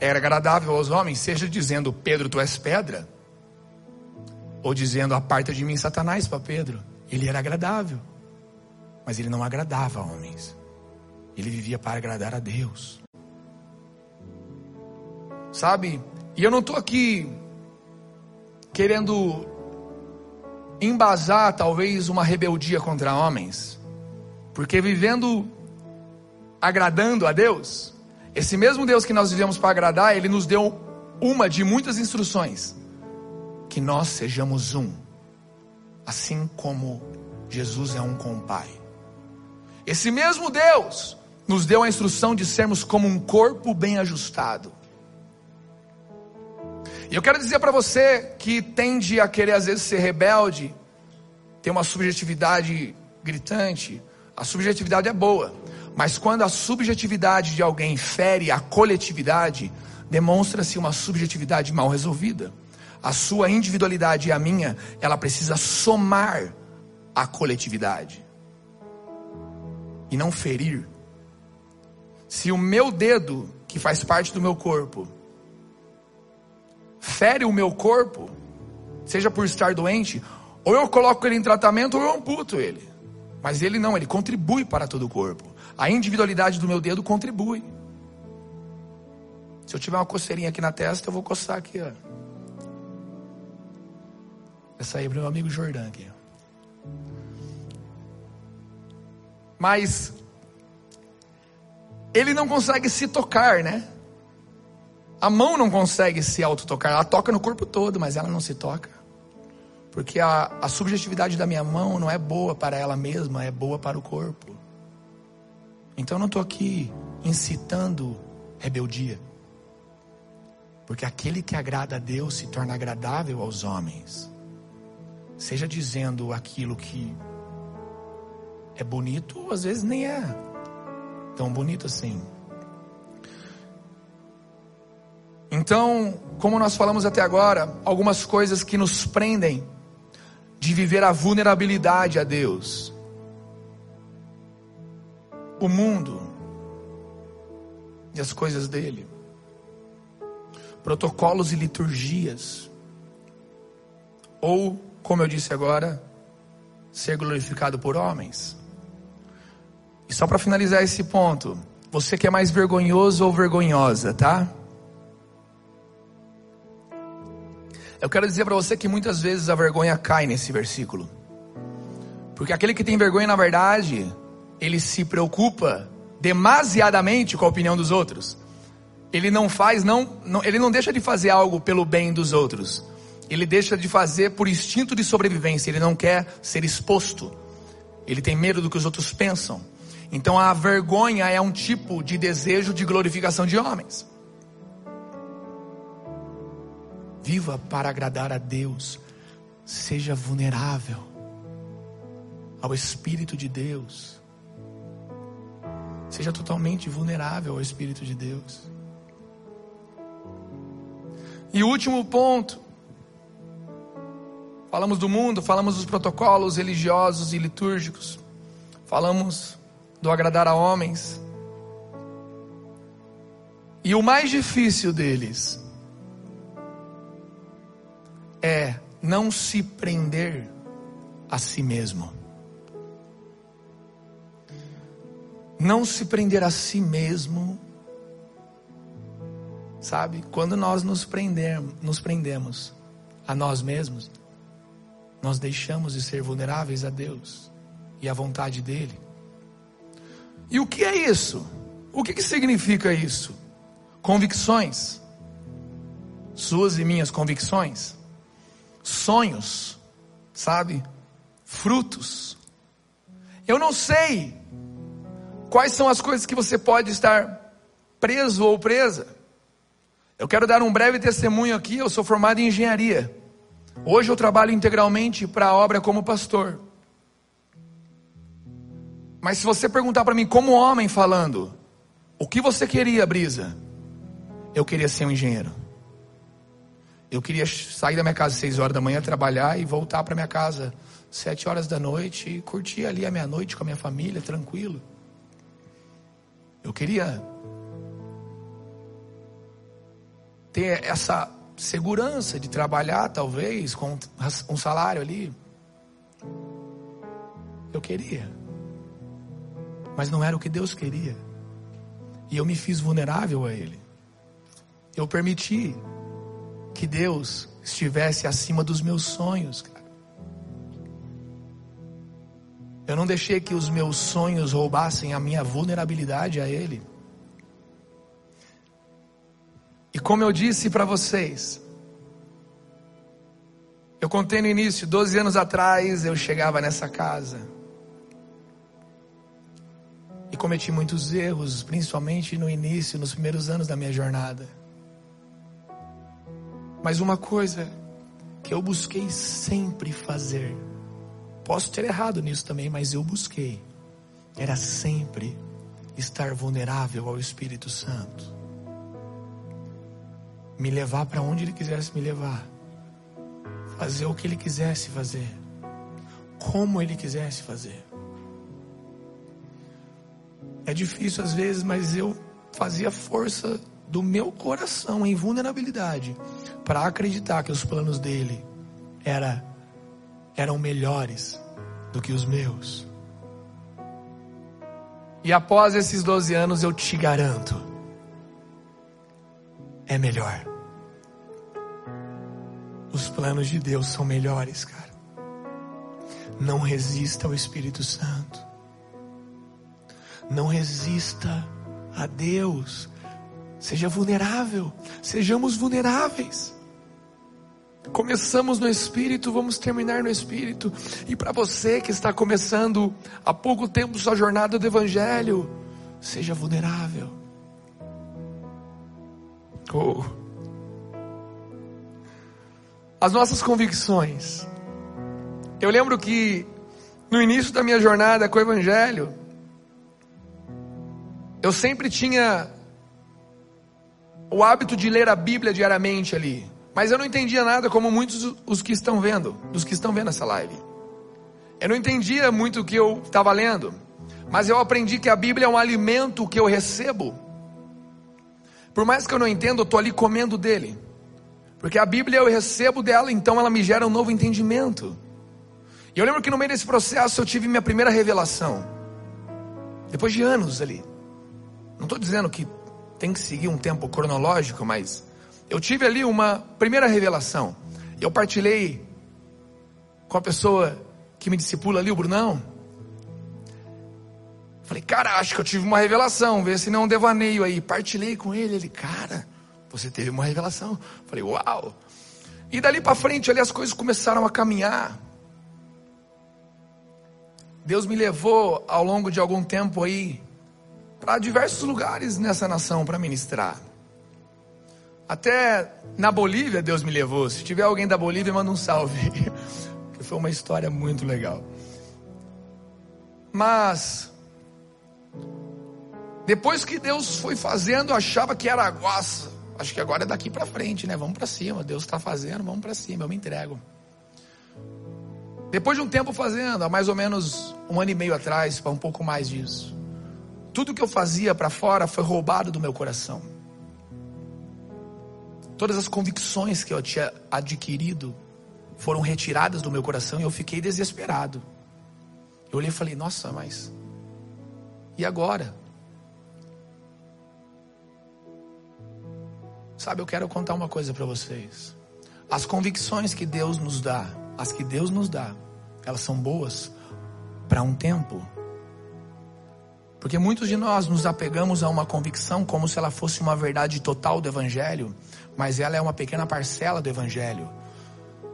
era agradável aos homens, seja dizendo, Pedro, tu és pedra ou dizendo: Aparta de mim, Satanás, para Pedro. Ele era agradável, mas ele não agradava a homens. Ele vivia para agradar a Deus. Sabe? E eu não estou aqui querendo embasar talvez uma rebeldia contra homens, porque vivendo agradando a Deus, esse mesmo Deus que nós vivemos para agradar, ele nos deu uma de muitas instruções, que nós sejamos um, assim como Jesus é um com o Pai. Esse mesmo Deus nos deu a instrução de sermos como um corpo bem ajustado. E eu quero dizer para você que tende a querer às vezes ser rebelde, ter uma subjetividade gritante, a subjetividade é boa, mas quando a subjetividade de alguém fere a coletividade, demonstra-se uma subjetividade mal resolvida. A sua individualidade e a minha, ela precisa somar a coletividade e não ferir. Se o meu dedo, que faz parte do meu corpo, fere o meu corpo, seja por estar doente, ou eu coloco ele em tratamento ou eu amputo ele. Mas ele não, ele contribui para todo o corpo. A individualidade do meu dedo contribui. Se eu tiver uma coceirinha aqui na testa, eu vou coçar aqui, ó. Essa aí é para meu amigo Jordão aqui. Mas ele não consegue se tocar, né? A mão não consegue se autotocar. Ela toca no corpo todo, mas ela não se toca. Porque a, a subjetividade da minha mão não é boa para ela mesma, é boa para o corpo. Então eu não estou aqui incitando rebeldia. Porque aquele que agrada a Deus se torna agradável aos homens. Seja dizendo aquilo que é bonito, ou às vezes nem é tão bonito assim. Então, como nós falamos até agora, algumas coisas que nos prendem de viver a vulnerabilidade a Deus. O mundo e as coisas dele protocolos e liturgias. Ou, como eu disse agora, ser glorificado por homens. E só para finalizar esse ponto, você que é mais vergonhoso ou vergonhosa, tá? Eu quero dizer para você que muitas vezes a vergonha cai nesse versículo. Porque aquele que tem vergonha, na verdade, ele se preocupa demasiadamente com a opinião dos outros ele não faz, não, não, ele não deixa de fazer algo pelo bem dos outros. Ele deixa de fazer por instinto de sobrevivência. Ele não quer ser exposto. Ele tem medo do que os outros pensam. Então a vergonha é um tipo de desejo de glorificação de homens. Viva para agradar a Deus. Seja vulnerável ao Espírito de Deus. Seja totalmente vulnerável ao Espírito de Deus. E último ponto. Falamos do mundo, falamos dos protocolos religiosos e litúrgicos. Falamos do agradar a homens. E o mais difícil deles é não se prender a si mesmo. Não se prender a si mesmo Sabe? Quando nós nos prendemos, nos prendemos a nós mesmos, nós deixamos de ser vulneráveis a Deus e à vontade dele. E o que é isso? O que, que significa isso? Convicções, suas e minhas convicções, sonhos, sabe? Frutos. Eu não sei quais são as coisas que você pode estar preso ou presa. Eu quero dar um breve testemunho aqui. Eu sou formado em engenharia. Hoje eu trabalho integralmente para a obra como pastor. Mas se você perguntar para mim, como homem falando, o que você queria, Brisa? Eu queria ser um engenheiro. Eu queria sair da minha casa às seis horas da manhã, trabalhar e voltar para minha casa sete horas da noite e curtir ali a minha noite com a minha família, tranquilo. Eu queria ter essa segurança de trabalhar, talvez, com um salário ali. Eu queria, mas não era o que Deus queria, e eu me fiz vulnerável a Ele. Eu permiti que Deus estivesse acima dos meus sonhos. Eu não deixei que os meus sonhos roubassem a minha vulnerabilidade a Ele. como eu disse para vocês, eu contei no início, 12 anos atrás eu chegava nessa casa e cometi muitos erros, principalmente no início, nos primeiros anos da minha jornada. Mas uma coisa que eu busquei sempre fazer, posso ter errado nisso também, mas eu busquei, era sempre estar vulnerável ao Espírito Santo. Me levar para onde Ele quisesse me levar. Fazer o que Ele quisesse fazer. Como Ele quisesse fazer. É difícil às vezes, mas eu fazia força do meu coração em vulnerabilidade para acreditar que os planos dele era, eram melhores do que os meus. E após esses 12 anos, eu te garanto, é melhor. Os planos de Deus são melhores, cara. Não resista ao Espírito Santo. Não resista a Deus. Seja vulnerável. Sejamos vulneráveis. Começamos no Espírito, vamos terminar no Espírito. E para você que está começando há pouco tempo sua jornada do Evangelho, seja vulnerável. Oh. As nossas convicções. Eu lembro que no início da minha jornada com o Evangelho, eu sempre tinha o hábito de ler a Bíblia diariamente ali. Mas eu não entendia nada como muitos os que estão vendo, os que estão vendo essa live. Eu não entendia muito o que eu estava lendo, mas eu aprendi que a Bíblia é um alimento que eu recebo. Por mais que eu não entenda, eu estou ali comendo dele. Porque a Bíblia eu recebo dela, então ela me gera um novo entendimento. E eu lembro que no meio desse processo eu tive minha primeira revelação. Depois de anos ali. Não estou dizendo que tem que seguir um tempo cronológico, mas eu tive ali uma primeira revelação. Eu partilhei com a pessoa que me discipula ali, o Brunão. Falei, cara, acho que eu tive uma revelação, vê se não um devaneio aí. Partilhei com ele, ele, cara, você teve uma revelação. Falei, uau. E dali para frente ali as coisas começaram a caminhar. Deus me levou ao longo de algum tempo aí para diversos lugares nessa nação para ministrar. Até na Bolívia Deus me levou. Se tiver alguém da Bolívia, manda um salve. que foi uma história muito legal. Mas depois que Deus foi fazendo, eu achava que era guaça. Acho que agora é daqui para frente, né? Vamos para cima. Deus está fazendo, vamos para cima. Eu me entrego. Depois de um tempo fazendo, há mais ou menos um ano e meio atrás, para um pouco mais disso, tudo que eu fazia para fora foi roubado do meu coração. Todas as convicções que eu tinha adquirido foram retiradas do meu coração e eu fiquei desesperado. Eu olhei e falei: Nossa, mas e agora? Sabe, eu quero contar uma coisa para vocês. As convicções que Deus nos dá, as que Deus nos dá, elas são boas para um tempo. Porque muitos de nós nos apegamos a uma convicção como se ela fosse uma verdade total do Evangelho, mas ela é uma pequena parcela do Evangelho.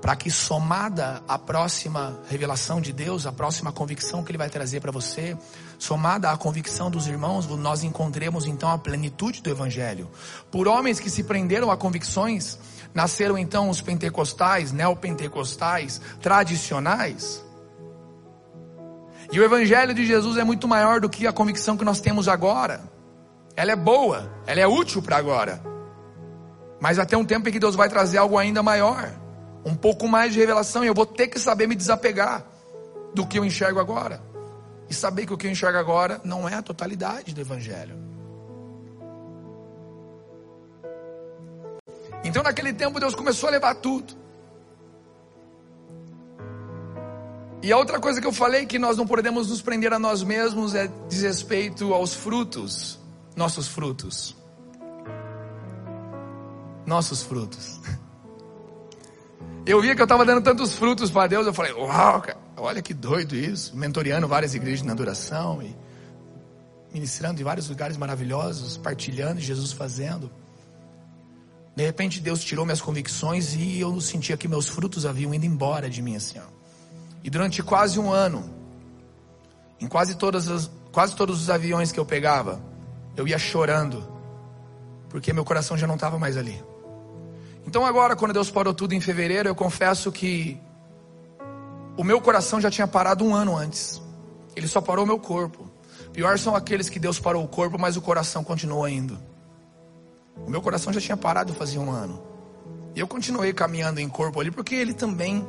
Para que somada à próxima revelação de Deus, a próxima convicção que Ele vai trazer para você, somada à convicção dos irmãos, nós encontremos então a plenitude do Evangelho. Por homens que se prenderam a convicções, nasceram então os pentecostais, neopentecostais, tradicionais. E o Evangelho de Jesus é muito maior do que a convicção que nós temos agora. Ela é boa, ela é útil para agora. Mas até um tempo em que Deus vai trazer algo ainda maior, um pouco mais de revelação, e eu vou ter que saber me desapegar do que eu enxergo agora. E saber que o que eu enxergo agora não é a totalidade do Evangelho. Então, naquele tempo, Deus começou a levar tudo. E a outra coisa que eu falei que nós não podemos nos prender a nós mesmos é diz respeito aos frutos, nossos frutos nossos frutos. Eu via que eu estava dando tantos frutos para Deus, eu falei, uau, cara, olha que doido isso. Mentoreando várias igrejas na duração e ministrando em vários lugares maravilhosos, partilhando, Jesus fazendo. De repente Deus tirou minhas convicções e eu sentia que meus frutos haviam ido embora de mim assim. Ó. E durante quase um ano, em quase todas as, quase todos os aviões que eu pegava, eu ia chorando, porque meu coração já não estava mais ali. Então agora, quando Deus parou tudo em fevereiro, eu confesso que o meu coração já tinha parado um ano antes. Ele só parou o meu corpo. Pior são aqueles que Deus parou o corpo, mas o coração continuou indo. O meu coração já tinha parado fazia um ano. E eu continuei caminhando em corpo ali, porque ele também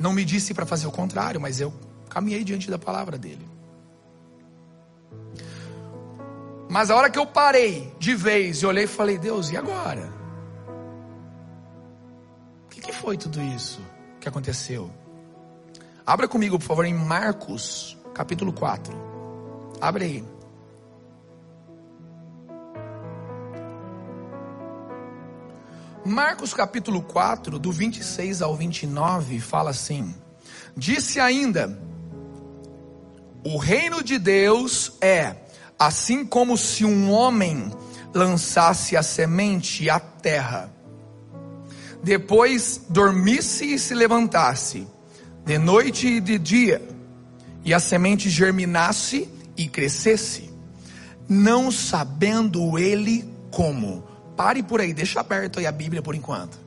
não me disse para fazer o contrário, mas eu caminhei diante da palavra dele. Mas a hora que eu parei de vez e olhei e falei, Deus, e agora? O que, que foi tudo isso que aconteceu? Abra comigo, por favor, em Marcos, capítulo 4. Abre aí. Marcos capítulo 4, do 26 ao 29, fala assim: Disse ainda: O reino de Deus é assim como se um homem lançasse a semente à terra, depois dormisse e se levantasse, de noite e de dia, e a semente germinasse e crescesse, não sabendo ele como Pare por aí, deixa aberto aí a Bíblia por enquanto.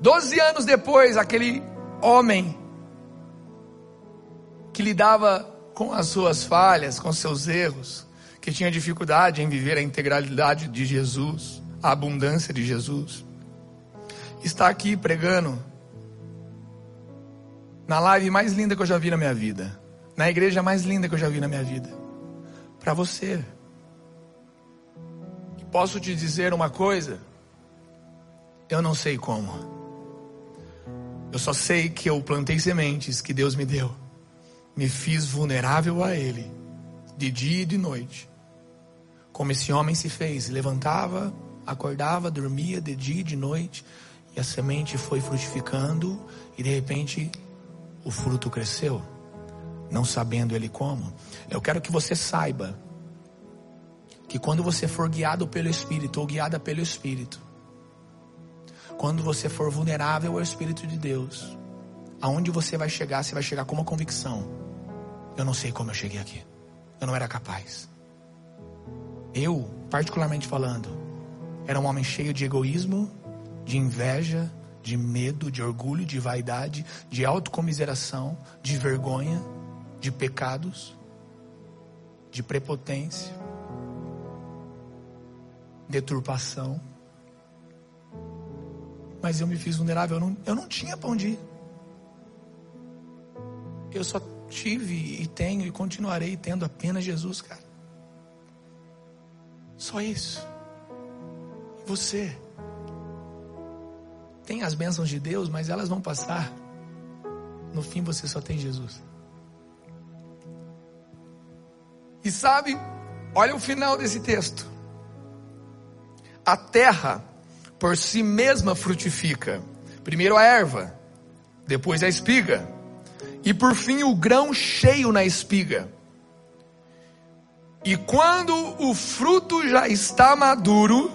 Doze anos depois, aquele homem que lidava com as suas falhas, com seus erros, que tinha dificuldade em viver a integralidade de Jesus, a abundância de Jesus, está aqui pregando na live mais linda que eu já vi na minha vida, na igreja mais linda que eu já vi na minha vida, para você. Posso te dizer uma coisa? Eu não sei como. Eu só sei que eu plantei sementes que Deus me deu. Me fiz vulnerável a Ele, de dia e de noite. Como esse homem se fez, levantava, acordava, dormia de dia e de noite, e a semente foi frutificando, e de repente o fruto cresceu, não sabendo ele como. Eu quero que você saiba que quando você for guiado pelo Espírito ou guiada pelo Espírito, quando você for vulnerável ao Espírito de Deus, aonde você vai chegar, você vai chegar com uma convicção: eu não sei como eu cheguei aqui, eu não era capaz. Eu, particularmente falando, era um homem cheio de egoísmo, de inveja, de medo, de orgulho, de vaidade, de autocomiseração, de vergonha, de pecados, de prepotência deturpação. Mas eu me fiz vulnerável, eu não, eu não tinha para onde ir. Eu só tive e tenho e continuarei tendo apenas Jesus, cara. Só isso. Você? Tem as bênçãos de Deus, mas elas vão passar. No fim você só tem Jesus. E sabe, olha o final desse texto. A terra por si mesma frutifica. Primeiro a erva, depois a espiga, e por fim o grão cheio na espiga. E quando o fruto já está maduro,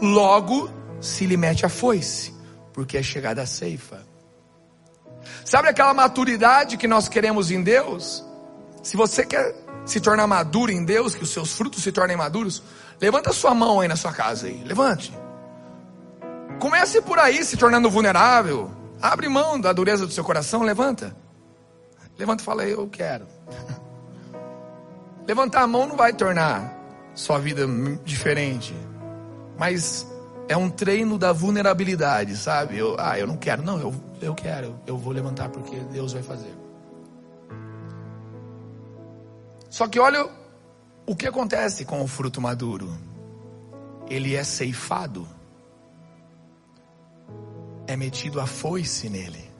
logo se lhe mete a foice, porque é chegada a ceifa. Sabe aquela maturidade que nós queremos em Deus? Se você quer se tornar maduro em Deus, que os seus frutos se tornem maduros, Levanta sua mão aí na sua casa aí. Levante. Comece por aí se tornando vulnerável. Abre mão da dureza do seu coração, levanta. Levanta e fala, eu quero. Levantar a mão não vai tornar sua vida diferente. Mas é um treino da vulnerabilidade, sabe? Eu, ah, eu não quero. Não, eu, eu quero. Eu vou levantar porque Deus vai fazer. Só que olha o que acontece com o fruto maduro? Ele é ceifado, é metido a foice nele.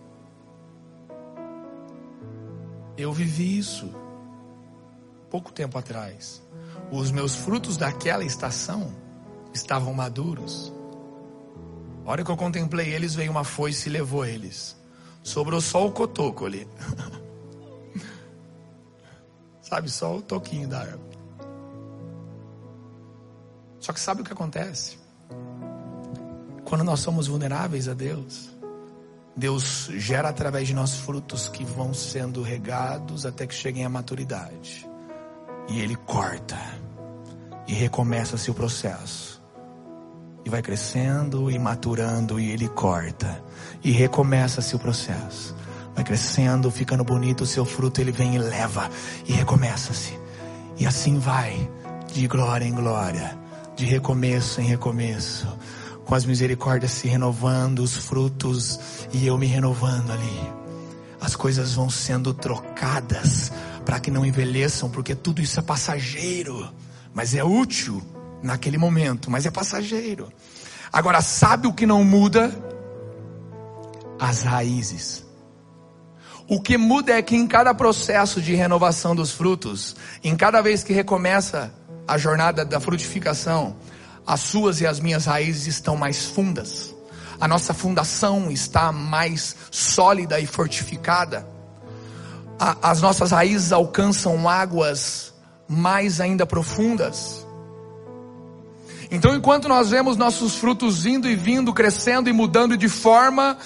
Eu vivi isso pouco tempo atrás. Os meus frutos daquela estação estavam maduros. A hora que eu contemplei eles, veio uma foice e levou eles. Sobrou só o cotoco ali. Sabe, só o toquinho da árvore. Só que sabe o que acontece? quando nós somos vulneráveis a Deus, Deus gera através de nós frutos que vão sendo regados até que cheguem à maturidade. E Ele corta e recomeça-se o processo. E vai crescendo e maturando e Ele corta e recomeça-se o processo. Vai crescendo, ficando bonito o seu fruto, Ele vem e leva e recomeça-se. E assim vai, de glória em glória, de recomeço em recomeço com as misericórdias se renovando, os frutos e eu me renovando ali. As coisas vão sendo trocadas para que não envelheçam, porque tudo isso é passageiro, mas é útil naquele momento, mas é passageiro. Agora, sabe o que não muda? As raízes. O que muda é que em cada processo de renovação dos frutos, em cada vez que recomeça a jornada da frutificação, as suas e as minhas raízes estão mais fundas, a nossa fundação está mais sólida e fortificada, a, as nossas raízes alcançam águas mais ainda profundas. Então, enquanto nós vemos nossos frutos indo e vindo, crescendo e mudando de forma,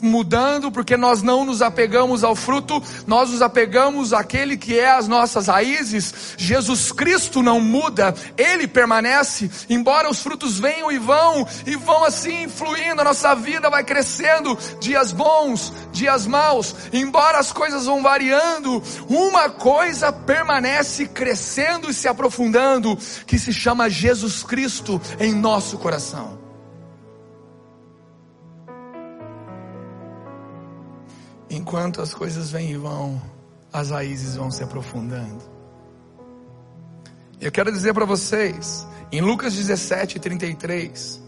mudando, porque nós não nos apegamos ao fruto, nós nos apegamos àquele que é as nossas raízes. Jesus Cristo não muda, ele permanece, embora os frutos venham e vão, e vão assim fluindo, a nossa vida vai crescendo, dias bons, dias maus, embora as coisas vão variando, uma coisa permanece crescendo e se aprofundando, que se chama Jesus Cristo em nosso coração. Enquanto as coisas vêm e vão, as raízes vão se aprofundando. Eu quero dizer para vocês, em Lucas 17, 33,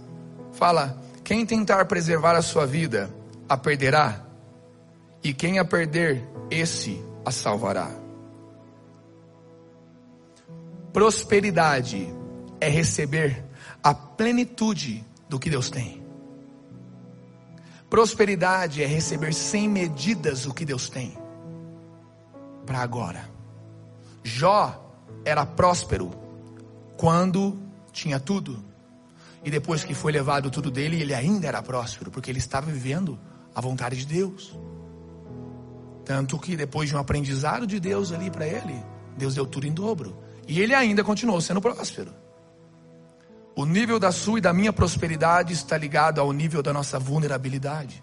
fala: quem tentar preservar a sua vida, a perderá, e quem a perder, esse a salvará. Prosperidade é receber a plenitude do que Deus tem. Prosperidade é receber sem medidas o que Deus tem para agora. Jó era próspero quando tinha tudo. E depois que foi levado tudo dele, ele ainda era próspero, porque ele estava vivendo a vontade de Deus. Tanto que depois de um aprendizado de Deus ali para ele, Deus deu tudo em dobro. E ele ainda continuou sendo próspero. O nível da sua e da minha prosperidade está ligado ao nível da nossa vulnerabilidade.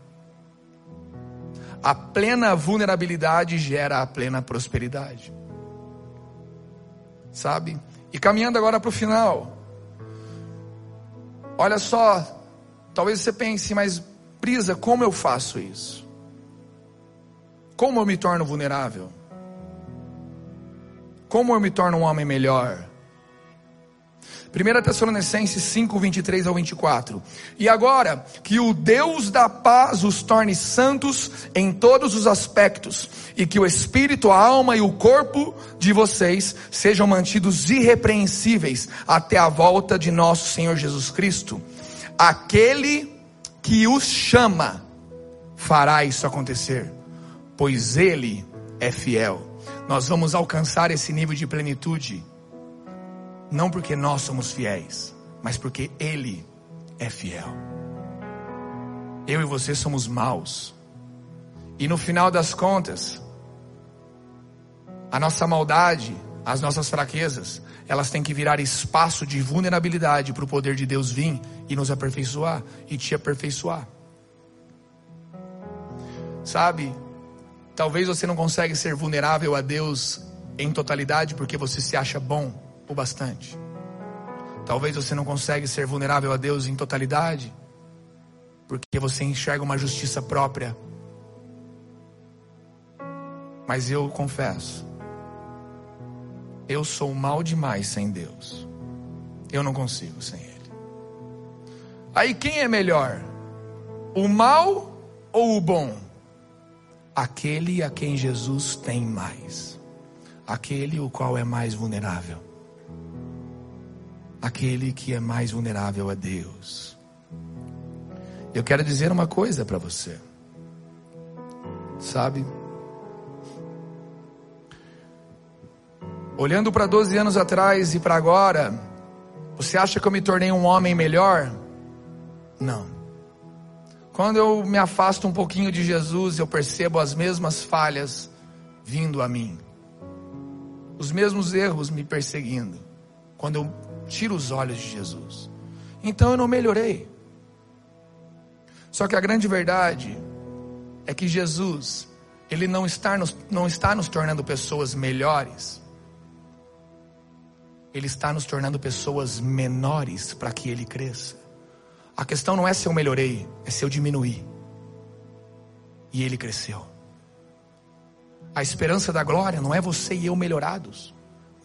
A plena vulnerabilidade gera a plena prosperidade. Sabe? E caminhando agora para o final. Olha só, talvez você pense, mas Brisa, como eu faço isso? Como eu me torno vulnerável? Como eu me torno um homem melhor? 1 Tessalonicenses 5, 23 ao 24. E agora, que o Deus da paz os torne santos em todos os aspectos, e que o espírito, a alma e o corpo de vocês sejam mantidos irrepreensíveis até a volta de nosso Senhor Jesus Cristo. Aquele que os chama fará isso acontecer, pois Ele é fiel. Nós vamos alcançar esse nível de plenitude não porque nós somos fiéis, mas porque Ele é fiel. Eu e você somos maus. E no final das contas, a nossa maldade, as nossas fraquezas, elas têm que virar espaço de vulnerabilidade para o poder de Deus vir e nos aperfeiçoar e te aperfeiçoar. Sabe? Talvez você não consegue ser vulnerável a Deus em totalidade porque você se acha bom o bastante. Talvez você não consegue ser vulnerável a Deus em totalidade, porque você enxerga uma justiça própria. Mas eu confesso, eu sou mal demais sem Deus. Eu não consigo sem Ele. Aí quem é melhor? O mal ou o bom? Aquele a quem Jesus tem mais. Aquele o qual é mais vulnerável aquele que é mais vulnerável a Deus. Eu quero dizer uma coisa para você. Sabe? Olhando para 12 anos atrás e para agora, você acha que eu me tornei um homem melhor? Não. Quando eu me afasto um pouquinho de Jesus, eu percebo as mesmas falhas vindo a mim, os mesmos erros me perseguindo, quando eu tiro os olhos de Jesus. Então eu não melhorei. Só que a grande verdade é que Jesus, Ele não está nos, não está nos tornando pessoas melhores, Ele está nos tornando pessoas menores para que Ele cresça. A questão não é se eu melhorei, é se eu diminuí. E ele cresceu. A esperança da glória não é você e eu melhorados,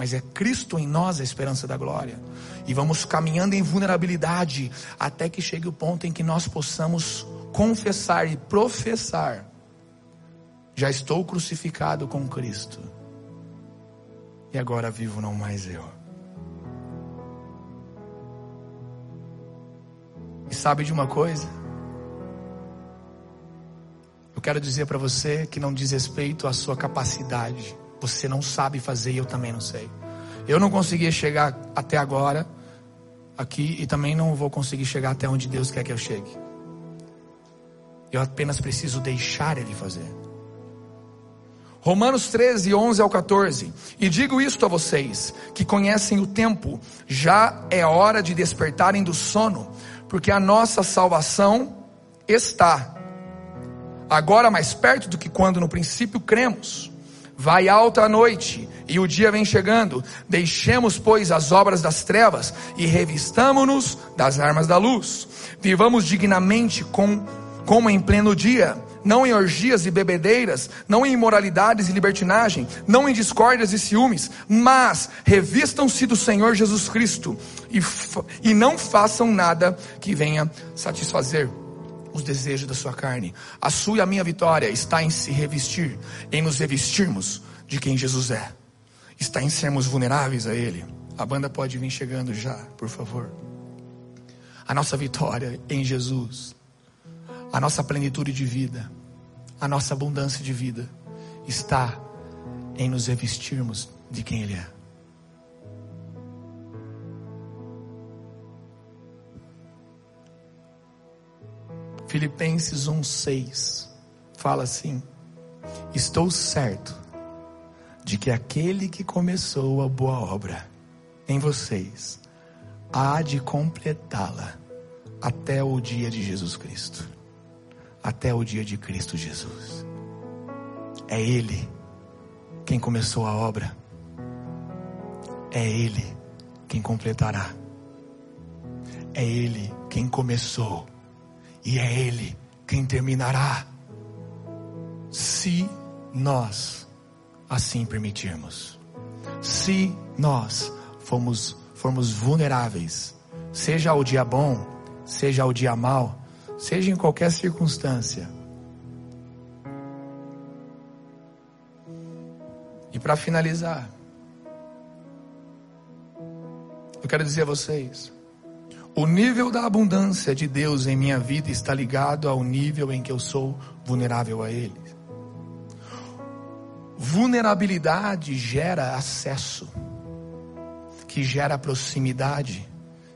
mas é Cristo em nós a esperança da glória. E vamos caminhando em vulnerabilidade até que chegue o ponto em que nós possamos confessar e professar: já estou crucificado com Cristo. E agora vivo não mais eu E sabe de uma coisa? Eu quero dizer para você que não diz respeito à sua capacidade. Você não sabe fazer e eu também não sei. Eu não consegui chegar até agora aqui e também não vou conseguir chegar até onde Deus quer que eu chegue. Eu apenas preciso deixar Ele fazer. Romanos 13, 11 ao 14. E digo isto a vocês, que conhecem o tempo, já é hora de despertarem do sono, porque a nossa salvação está agora mais perto do que quando no princípio cremos. Vai alta a noite e o dia vem chegando. Deixemos, pois, as obras das trevas e revistamo-nos das armas da luz. Vivamos dignamente com, como em pleno dia não em orgias e bebedeiras, não em imoralidades e libertinagem, não em discórdias e ciúmes, mas revistam-se do Senhor Jesus Cristo e, e não façam nada que venha satisfazer os desejos da sua carne. A sua e a minha vitória está em se revestir, em nos revestirmos de quem Jesus é, está em sermos vulneráveis a Ele. A banda pode vir chegando já, por favor. A nossa vitória em Jesus a nossa plenitude de vida, a nossa abundância de vida está em nos revestirmos de quem Ele é. Filipenses 1,6 fala assim: Estou certo de que aquele que começou a boa obra em vocês há de completá-la até o dia de Jesus Cristo. Até o dia de Cristo Jesus. É Ele quem começou a obra, é Ele quem completará, é Ele quem começou e é Ele quem terminará, se nós assim permitirmos, se nós formos, formos vulneráveis, seja ao dia bom, seja ao dia mal seja em qualquer circunstância. E para finalizar, eu quero dizer a vocês: o nível da abundância de Deus em minha vida está ligado ao nível em que eu sou vulnerável a Ele. Vulnerabilidade gera acesso, que gera proximidade,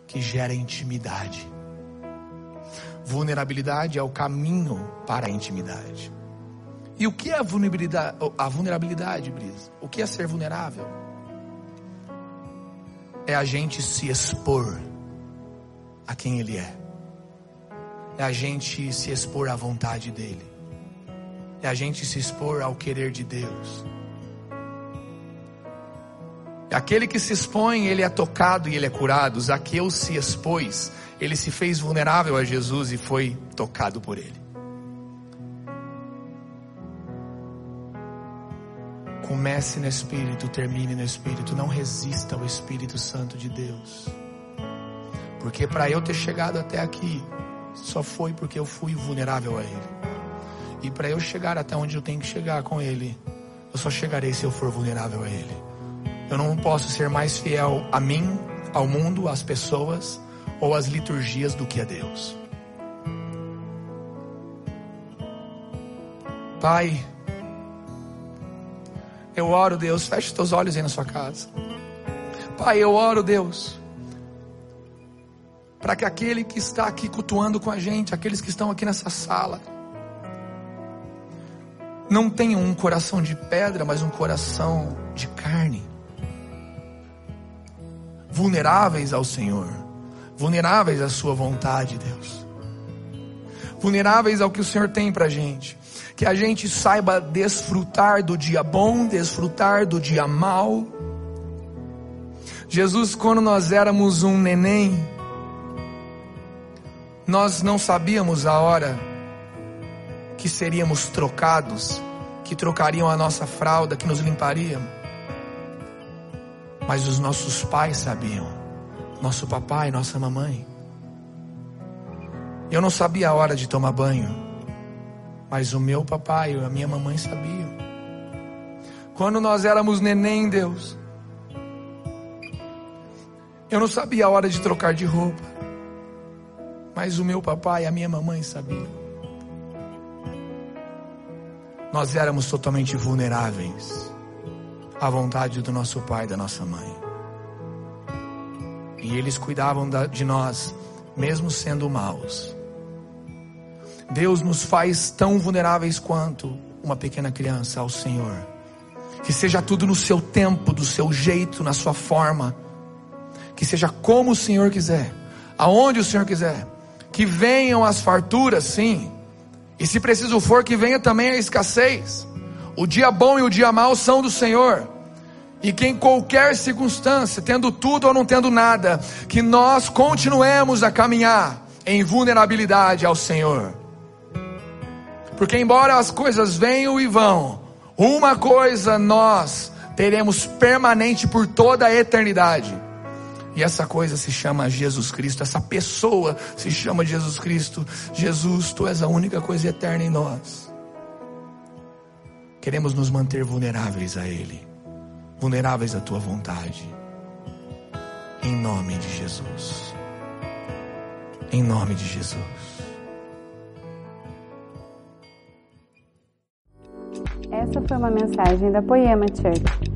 que gera intimidade. Vulnerabilidade é o caminho para a intimidade. E o que é a vulnerabilidade, a vulnerabilidade, Brisa? O que é ser vulnerável? É a gente se expor a quem Ele é. É a gente se expor à vontade dEle. É a gente se expor ao querer de Deus. Aquele que se expõe, ele é tocado e ele é curado. Zaqueu se expôs ele se fez vulnerável a Jesus e foi tocado por ele. Comece no Espírito, termine no Espírito. Não resista ao Espírito Santo de Deus. Porque para eu ter chegado até aqui, só foi porque eu fui vulnerável a Ele. E para eu chegar até onde eu tenho que chegar com Ele, eu só chegarei se eu for vulnerável a Ele. Eu não posso ser mais fiel a mim, ao mundo, às pessoas, ou as liturgias do que a Deus. Pai, eu oro, Deus, feche teus olhos aí na sua casa. Pai, eu oro, Deus, para que aquele que está aqui cultuando com a gente, aqueles que estão aqui nessa sala, não tenham um coração de pedra, mas um coração de carne. Vulneráveis ao Senhor, vulneráveis à Sua vontade, Deus. Vulneráveis ao que o Senhor tem para a gente. Que a gente saiba desfrutar do dia bom, desfrutar do dia mal. Jesus, quando nós éramos um neném, nós não sabíamos a hora que seríamos trocados, que trocariam a nossa fralda, que nos limpariam. Mas os nossos pais sabiam, nosso papai, nossa mamãe. Eu não sabia a hora de tomar banho, mas o meu papai e a minha mamãe sabiam. Quando nós éramos neném, Deus, eu não sabia a hora de trocar de roupa, mas o meu papai e a minha mamãe sabiam nós éramos totalmente vulneráveis à vontade do nosso pai e da nossa mãe. E eles cuidavam de nós, mesmo sendo maus. Deus nos faz tão vulneráveis quanto uma pequena criança ao Senhor. Que seja tudo no seu tempo, do seu jeito, na sua forma. Que seja como o Senhor quiser, aonde o Senhor quiser. Que venham as farturas, sim e se preciso for, que venha também a escassez. O dia bom e o dia mau são do Senhor. E que em qualquer circunstância, tendo tudo ou não tendo nada, que nós continuemos a caminhar em vulnerabilidade ao Senhor. Porque embora as coisas venham e vão, uma coisa nós teremos permanente por toda a eternidade e essa coisa se chama Jesus Cristo, essa pessoa se chama Jesus Cristo. Jesus, tu és a única coisa eterna em nós. Queremos nos manter vulneráveis a Ele, vulneráveis à tua vontade. Em nome de Jesus. Em nome de Jesus. Essa foi uma mensagem da Poema Church.